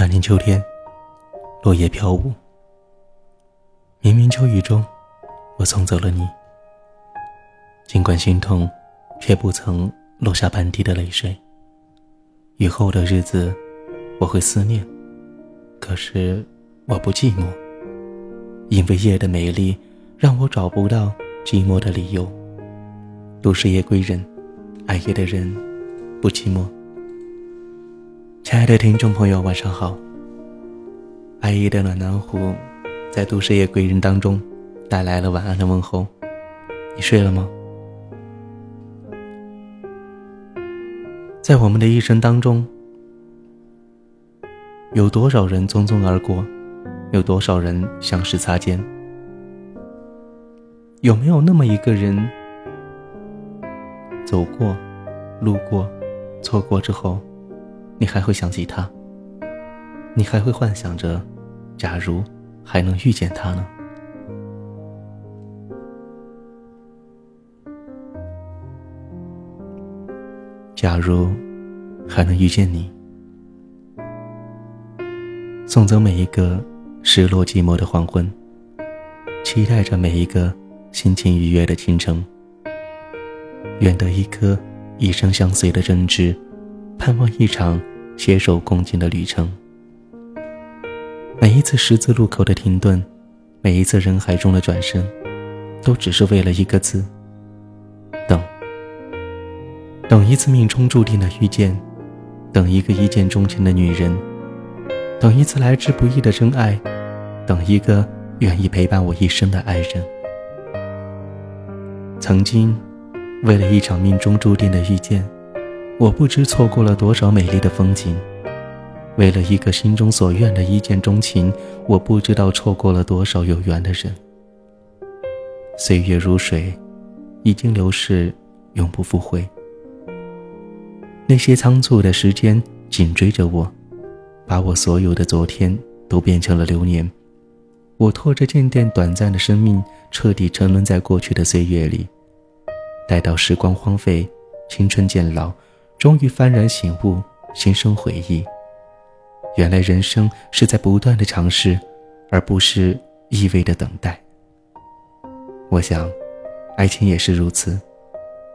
那年秋天，落叶飘舞。绵绵秋雨中，我送走了你。尽管心痛，却不曾落下半滴的泪水。以后的日子，我会思念，可是我不寂寞，因为夜的美丽让我找不到寂寞的理由。都是夜归人，爱夜的人不寂寞。亲爱的听众朋友，晚上好。爱意的暖暖壶，在都市夜归人当中，带来了晚安的问候。你睡了吗？在我们的一生当中，有多少人匆匆而过，有多少人相识擦肩？有没有那么一个人，走过、路过、错过之后？你还会想起他？你还会幻想着，假如还能遇见他呢？假如还能遇见你，送走每一个失落寂寞的黄昏，期待着每一个心情愉悦的清晨，愿得一颗一生相随的真挚，盼望一场。携手共进的旅程。每一次十字路口的停顿，每一次人海中的转身，都只是为了一个字：等。等一次命中注定的遇见，等一个一见钟情的女人，等一次来之不易的真爱，等一个愿意陪伴我一生的爱人。曾经，为了一场命中注定的遇见。我不知错过了多少美丽的风景，为了一个心中所愿的一见钟情，我不知道错过了多少有缘的人。岁月如水，已经流逝，永不复回。那些仓促的时间紧追着我，把我所有的昨天都变成了流年。我拖着渐渐短暂的生命，彻底沉沦在过去的岁月里。待到时光荒废，青春渐老。终于幡然醒悟，心生回忆。原来人生是在不断的尝试，而不是一味的等待。我想，爱情也是如此，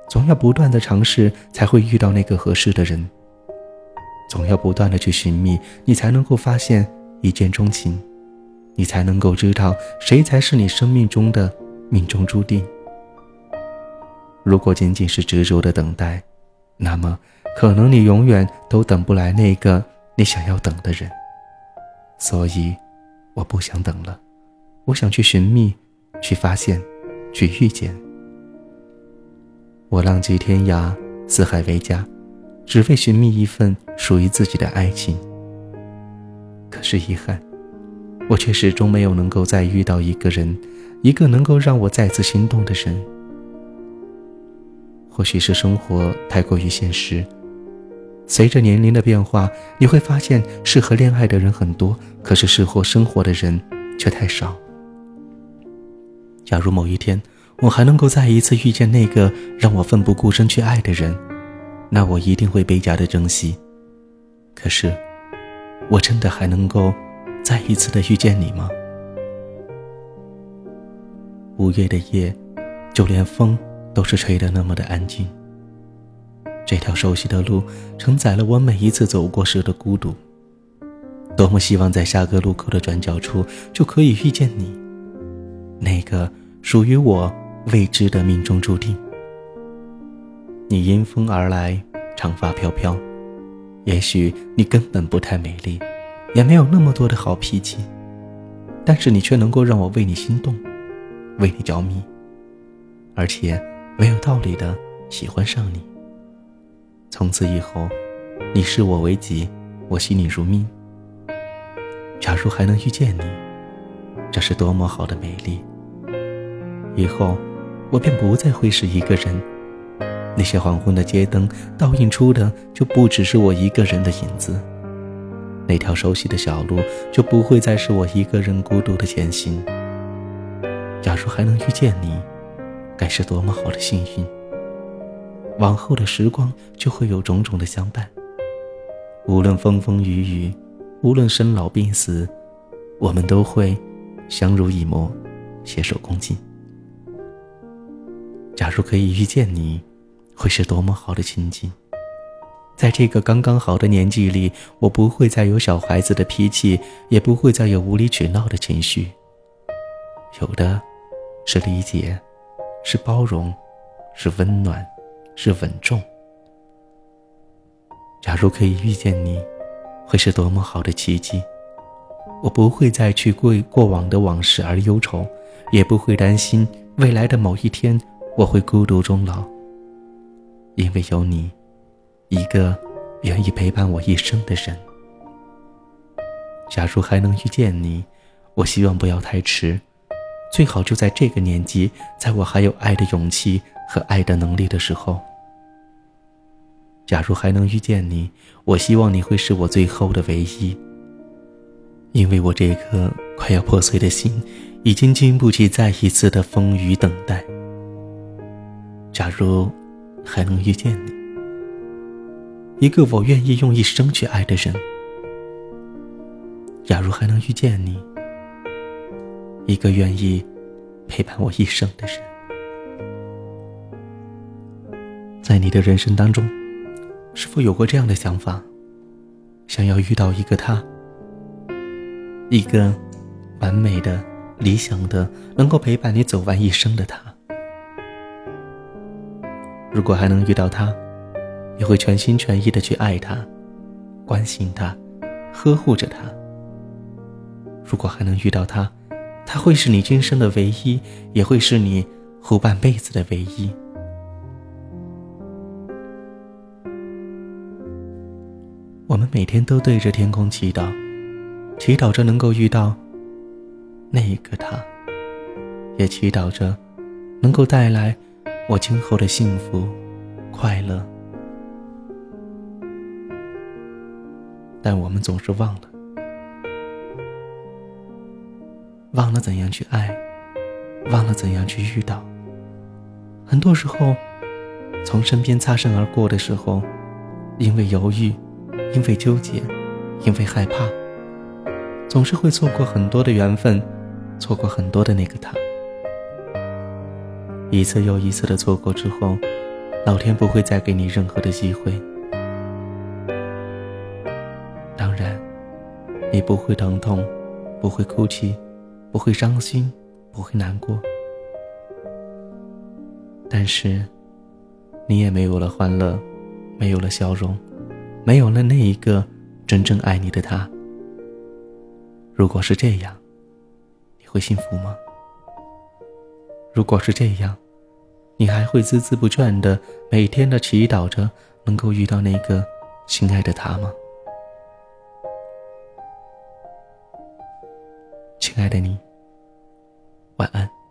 总要不断的尝试，才会遇到那个合适的人。总要不断的去寻觅，你才能够发现一见钟情，你才能够知道谁才是你生命中的命中注定。如果仅仅是执着的等待，那么。可能你永远都等不来那个你想要等的人，所以我不想等了，我想去寻觅，去发现，去遇见。我浪迹天涯，四海为家，只为寻觅一份属于自己的爱情。可是遗憾，我却始终没有能够再遇到一个人，一个能够让我再次心动的人。或许是生活太过于现实。随着年龄的变化，你会发现适合恋爱的人很多，可是适合生活的人却太少。假如某一天我还能够再一次遇见那个让我奋不顾身去爱的人，那我一定会倍加的珍惜。可是，我真的还能够再一次的遇见你吗？五月的夜，就连风都是吹得那么的安静。这条熟悉的路承载了我每一次走过时的孤独。多么希望在下个路口的转角处就可以遇见你，那个属于我未知的命中注定。你迎风而来，长发飘飘，也许你根本不太美丽，也没有那么多的好脾气，但是你却能够让我为你心动，为你着迷，而且没有道理的喜欢上你。从此以后，你视我为己，我惜你如命。假如还能遇见你，这是多么好的美丽！以后，我便不再会是一个人，那些黄昏的街灯倒映出的就不只是我一个人的影子，那条熟悉的小路就不会再是我一个人孤独的前行。假如还能遇见你，该是多么好的幸运！往后的时光就会有种种的相伴，无论风风雨雨，无论生老病死，我们都会相濡以沫，携手共进。假如可以遇见你，会是多么好的情景！在这个刚刚好的年纪里，我不会再有小孩子的脾气，也不会再有无理取闹的情绪。有的是理解，是包容，是温暖，是稳重。假如可以遇见你，会是多么好的奇迹！我不会再去为过往的往事而忧愁，也不会担心未来的某一天我会孤独终老，因为有你。一个愿意陪伴我一生的人。假如还能遇见你，我希望不要太迟，最好就在这个年纪，在我还有爱的勇气和爱的能力的时候。假如还能遇见你，我希望你会是我最后的唯一，因为我这颗快要破碎的心，已经经不起再一次的风雨等待。假如还能遇见你。一个我愿意用一生去爱的人。假如还能遇见你，一个愿意陪伴我一生的人，在你的人生当中，是否有过这样的想法？想要遇到一个他，一个完美的、理想的，能够陪伴你走完一生的他。如果还能遇到他。也会全心全意的去爱他，关心他，呵护着他。如果还能遇到他，他会是你今生的唯一，也会是你后半辈子的唯一。我们每天都对着天空祈祷，祈祷着能够遇到那一个他，也祈祷着能够带来我今后的幸福、快乐。但我们总是忘了，忘了怎样去爱，忘了怎样去遇到。很多时候，从身边擦身而过的时候，因为犹豫，因为纠结，因为害怕，总是会错过很多的缘分，错过很多的那个他。一次又一次的错过之后，老天不会再给你任何的机会。当然你不会疼痛，不会哭泣，不会伤心，不会难过。但是，你也没有了欢乐，没有了笑容，没有了那一个真正爱你的他。如果是这样，你会幸福吗？如果是这样，你还会孜孜不倦的每天的祈祷着能够遇到那个心爱的他吗？亲爱的你，晚安。